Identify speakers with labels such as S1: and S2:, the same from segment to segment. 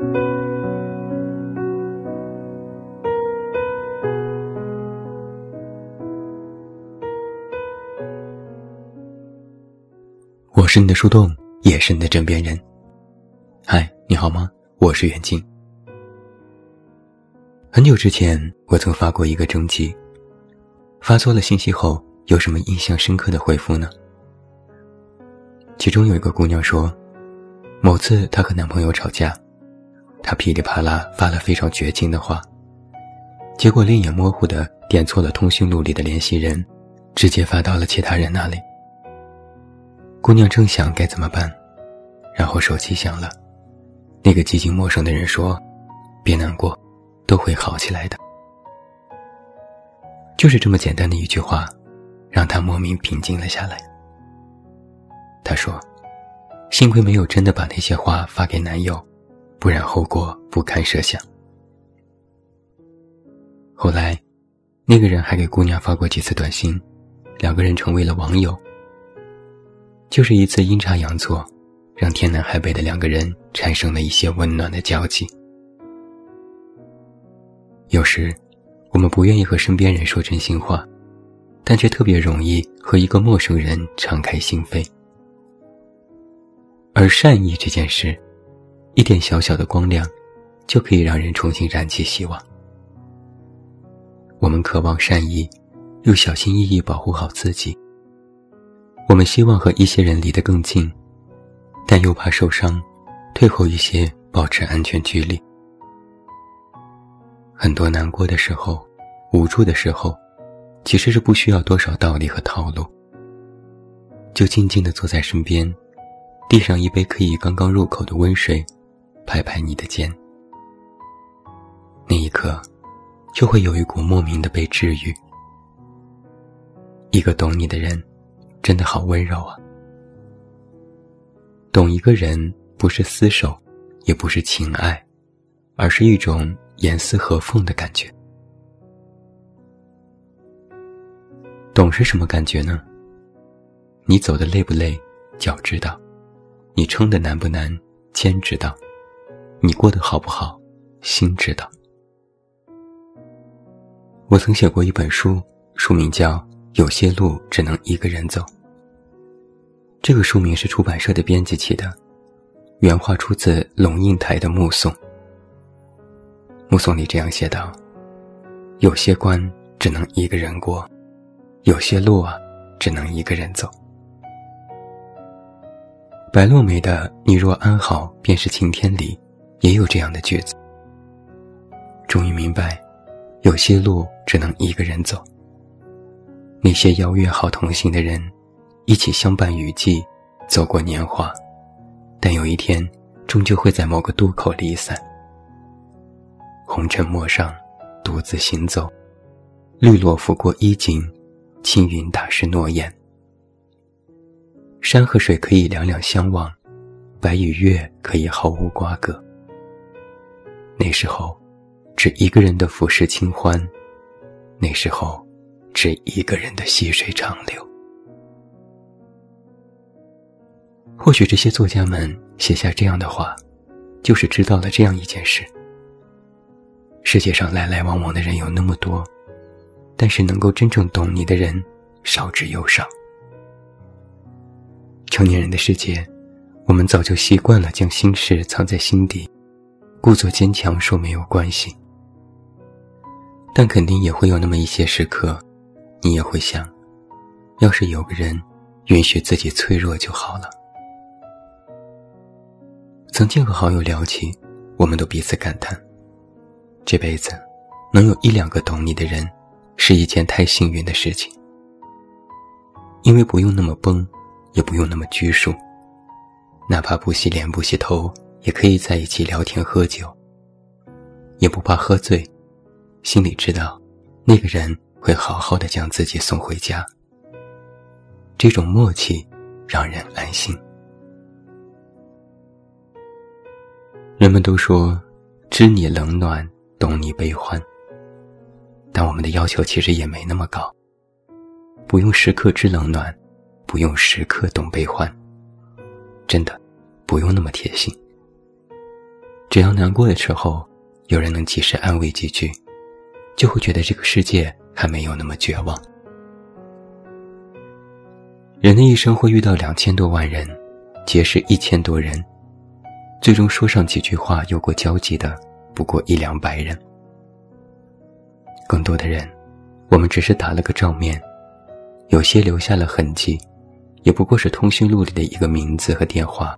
S1: 我是你的树洞，也是你的枕边人。嗨，你好吗？我是远近。很久之前，我曾发过一个征集，发错了信息后，有什么印象深刻的回复呢？其中有一个姑娘说，某次她和男朋友吵架，他噼里啪啦发了非常绝情的话，结果泪眼模糊的点错了通讯录里的联系人，直接发到了其他人那里。姑娘正想该怎么办，然后手机响了，那个寂静陌生的人说：“别难过，都会好起来的。”就是这么简单的一句话，让她莫名平静了下来。她说：“幸亏没有真的把那些话发给男友，不然后果不堪设想。”后来，那个人还给姑娘发过几次短信，两个人成为了网友。就是一次阴差阳错，让天南海北的两个人产生了一些温暖的交集。有时，我们不愿意和身边人说真心话，但却特别容易和一个陌生人敞开心扉。而善意这件事，一点小小的光亮，就可以让人重新燃起希望。我们渴望善意，又小心翼翼保护好自己。我们希望和一些人离得更近，但又怕受伤，退后一些，保持安全距离。很多难过的时候，无助的时候，其实是不需要多少道理和套路，就静静地坐在身边，递上一杯可以刚刚入口的温水，拍拍你的肩，那一刻，就会有一股莫名的被治愈。一个懂你的人。真的好温柔啊！懂一个人不是厮守，也不是情爱，而是一种严丝合缝的感觉。懂是什么感觉呢？你走的累不累，脚知道；你撑的难不难，肩知道；你过得好不好，心知道。我曾写过一本书，书名叫。有些路只能一个人走。这个书名是出版社的编辑起的，原话出自龙应台的《目送》。《目送》里这样写道：“有些关只能一个人过，有些路啊，只能一个人走。”白落梅的“你若安好，便是晴天”里也有这样的句子。终于明白，有些路只能一个人走。那些邀约好同行的人，一起相伴雨季，走过年华，但有一天，终究会在某个渡口离散。红尘陌上，独自行走，绿萝拂过衣襟，青云打湿诺言。山和水可以两两相望，白与月可以毫无瓜葛。那时候，只一个人的浮世清欢。那时候。只一个人的细水长流。或许这些作家们写下这样的话，就是知道了这样一件事：世界上来来往往的人有那么多，但是能够真正懂你的人少之又少。成年人的世界，我们早就习惯了将心事藏在心底，故作坚强说没有关系。但肯定也会有那么一些时刻。你也会想，要是有个人允许自己脆弱就好了。曾经和好友聊起，我们都彼此感叹：这辈子能有一两个懂你的人，是一件太幸运的事情。因为不用那么崩，也不用那么拘束，哪怕不洗脸不洗头，也可以在一起聊天喝酒，也不怕喝醉，心里知道那个人。会好好的将自己送回家。这种默契让人安心。人们都说，知你冷暖，懂你悲欢。但我们的要求其实也没那么高，不用时刻知冷暖，不用时刻懂悲欢。真的，不用那么贴心。只要难过的时候，有人能及时安慰几句，就会觉得这个世界还没有那么绝望。人的一生会遇到两千多万人，结识一千多人，最终说上几句话有过交集的不过一两百人。更多的人，我们只是打了个照面，有些留下了痕迹，也不过是通讯录里的一个名字和电话，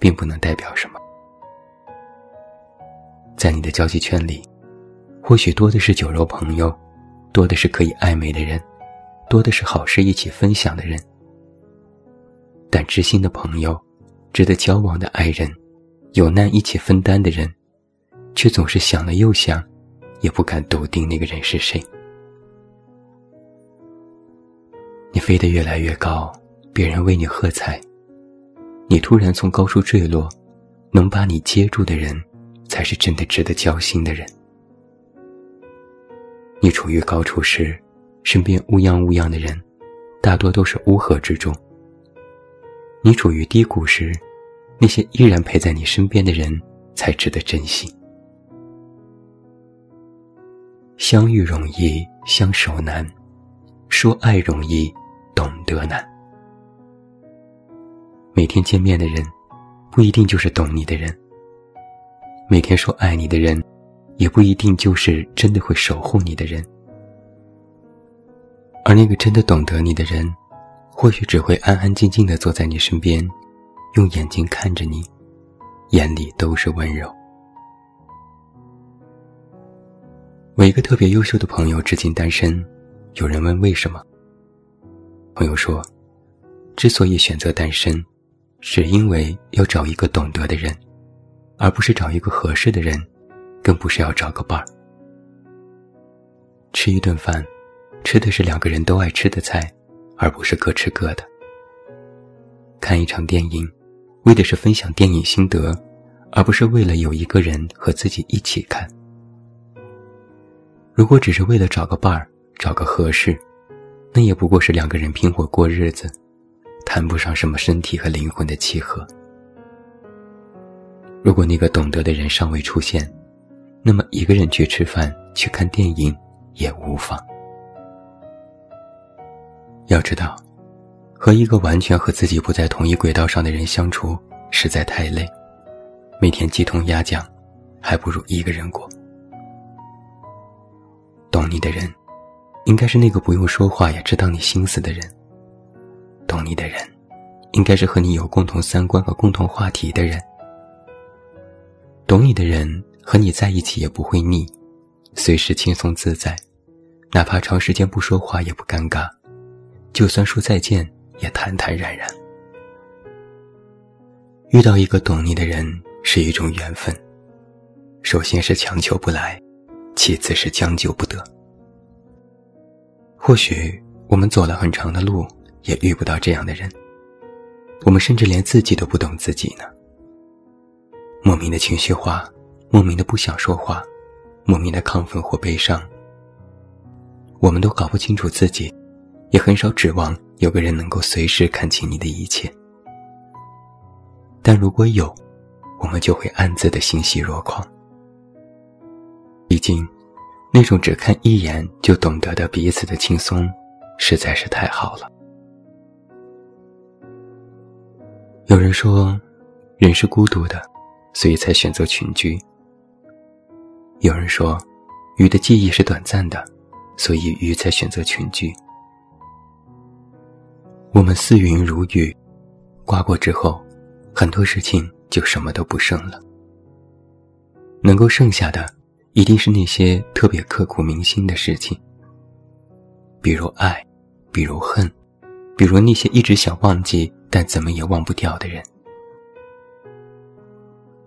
S1: 并不能代表什么。在你的交际圈里，或许多的是酒肉朋友，多的是可以暧昧的人，多的是好事一起分享的人。但知心的朋友，值得交往的爱人，有难一起分担的人，却总是想了又想，也不敢笃定那个人是谁。你飞得越来越高，别人为你喝彩；你突然从高处坠落，能把你接住的人，才是真的值得交心的人。你处于高处时，身边乌泱乌泱的人，大多都是乌合之众。你处于低谷时，那些依然陪在你身边的人才值得珍惜。相遇容易，相守难；说爱容易，懂得难。每天见面的人，不一定就是懂你的人；每天说爱你的人，也不一定就是真的会守护你的人。而那个真的懂得你的人。或许只会安安静静的坐在你身边，用眼睛看着你，眼里都是温柔。我一个特别优秀的朋友至今单身，有人问为什么？朋友说，之所以选择单身，是因为要找一个懂得的人，而不是找一个合适的人，更不是要找个伴儿。吃一顿饭，吃的是两个人都爱吃的菜。而不是各吃各的。看一场电影，为的是分享电影心得，而不是为了有一个人和自己一起看。如果只是为了找个伴儿、找个合适，那也不过是两个人拼活过日子，谈不上什么身体和灵魂的契合。如果那个懂得的人尚未出现，那么一个人去吃饭、去看电影也无妨。要知道，和一个完全和自己不在同一轨道上的人相处实在太累，每天鸡同鸭讲，还不如一个人过。懂你的人，应该是那个不用说话也知道你心思的人。懂你的人，应该是和你有共同三观和共同话题的人。懂你的人和你在一起也不会腻，随时轻松自在，哪怕长时间不说话也不尴尬。就算说再见，也坦坦然然。遇到一个懂你的人是一种缘分，首先是强求不来，其次是将就不得。或许我们走了很长的路，也遇不到这样的人。我们甚至连自己都不懂自己呢。莫名的情绪化，莫名的不想说话，莫名的亢奋或悲伤。我们都搞不清楚自己。也很少指望有个人能够随时看清你的一切，但如果有，我们就会暗自的欣喜若狂。毕竟，那种只看一眼就懂得的彼此的轻松，实在是太好了。有人说，人是孤独的，所以才选择群居。有人说，鱼的记忆是短暂的，所以鱼才选择群居。我们似云如雨，刮过之后，很多事情就什么都不剩了。能够剩下的，一定是那些特别刻骨铭心的事情，比如爱，比如恨，比如那些一直想忘记但怎么也忘不掉的人。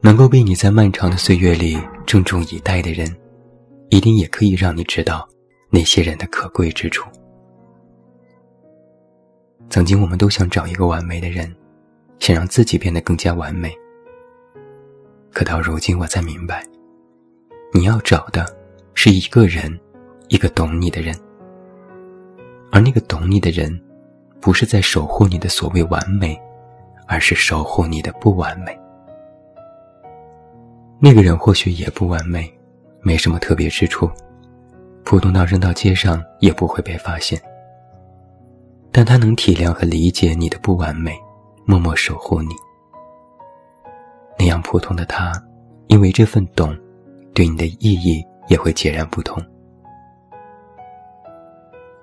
S1: 能够被你在漫长的岁月里郑重以待的人，一定也可以让你知道那些人的可贵之处。曾经，我们都想找一个完美的人，想让自己变得更加完美。可到如今，我才明白，你要找的是一个人，一个懂你的人。而那个懂你的人，不是在守护你的所谓完美，而是守护你的不完美。那个人或许也不完美，没什么特别之处，普通到扔到街上也不会被发现。但他能体谅和理解你的不完美，默默守护你。那样普通的他，因为这份懂，对你的意义也会截然不同。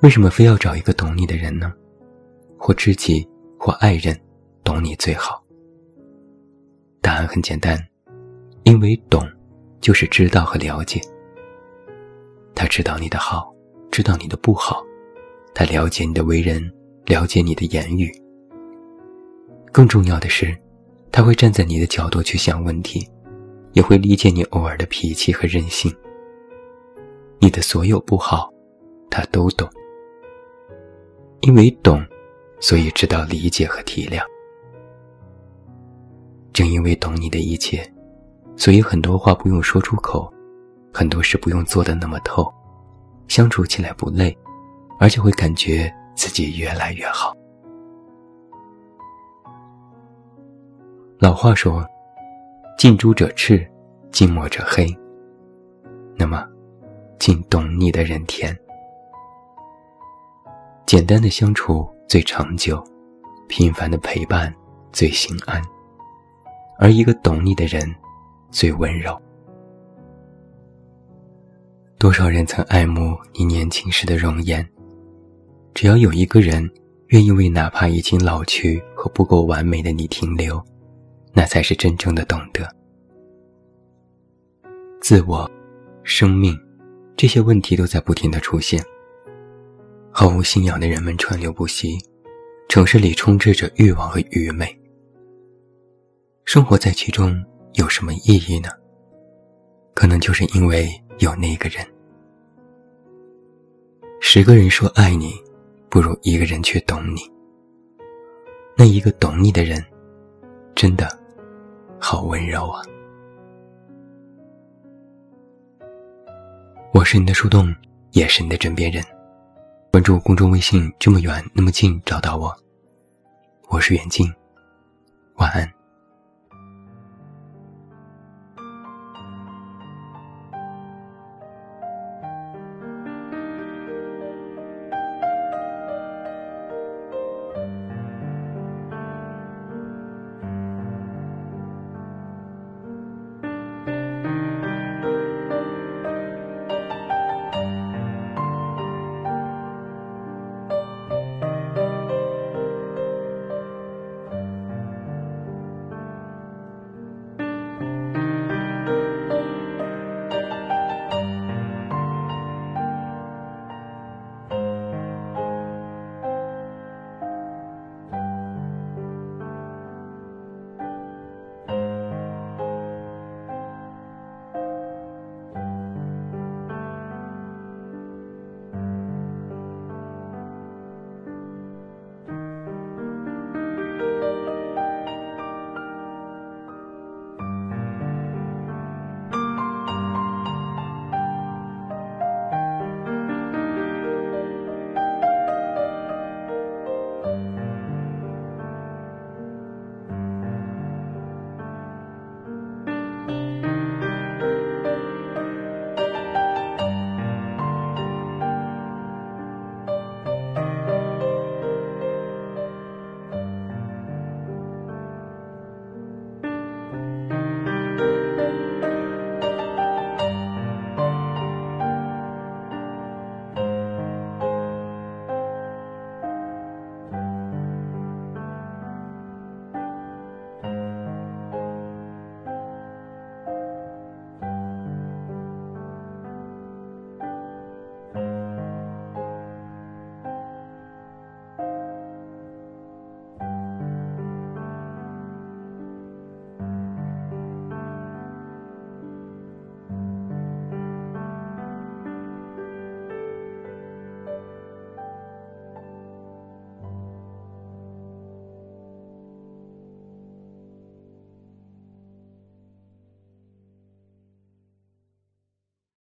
S1: 为什么非要找一个懂你的人呢？或知己，或爱人，懂你最好。答案很简单，因为懂，就是知道和了解。他知道你的好，知道你的不好，他了解你的为人。了解你的言语，更重要的是，他会站在你的角度去想问题，也会理解你偶尔的脾气和任性。你的所有不好，他都懂。因为懂，所以知道理解和体谅。正因为懂你的一切，所以很多话不用说出口，很多事不用做的那么透，相处起来不累，而且会感觉。自己越来越好。老话说：“近朱者赤，近墨者黑。”那么，近懂你的人甜。简单的相处最长久，平凡的陪伴最心安，而一个懂你的人最温柔。多少人曾爱慕你年轻时的容颜？只要有一个人愿意为哪怕已经老去和不够完美的你停留，那才是真正的懂得。自我、生命，这些问题都在不停的出现。毫无信仰的人们川流不息，城市里充斥着欲望和愚昧。生活在其中有什么意义呢？可能就是因为有那个人。十个人说爱你。不如一个人去懂你。那一个懂你的人，真的好温柔啊！我是你的树洞，也是你的枕边人。关注公众微信，这么远那么近，找到我。我是远近，晚安。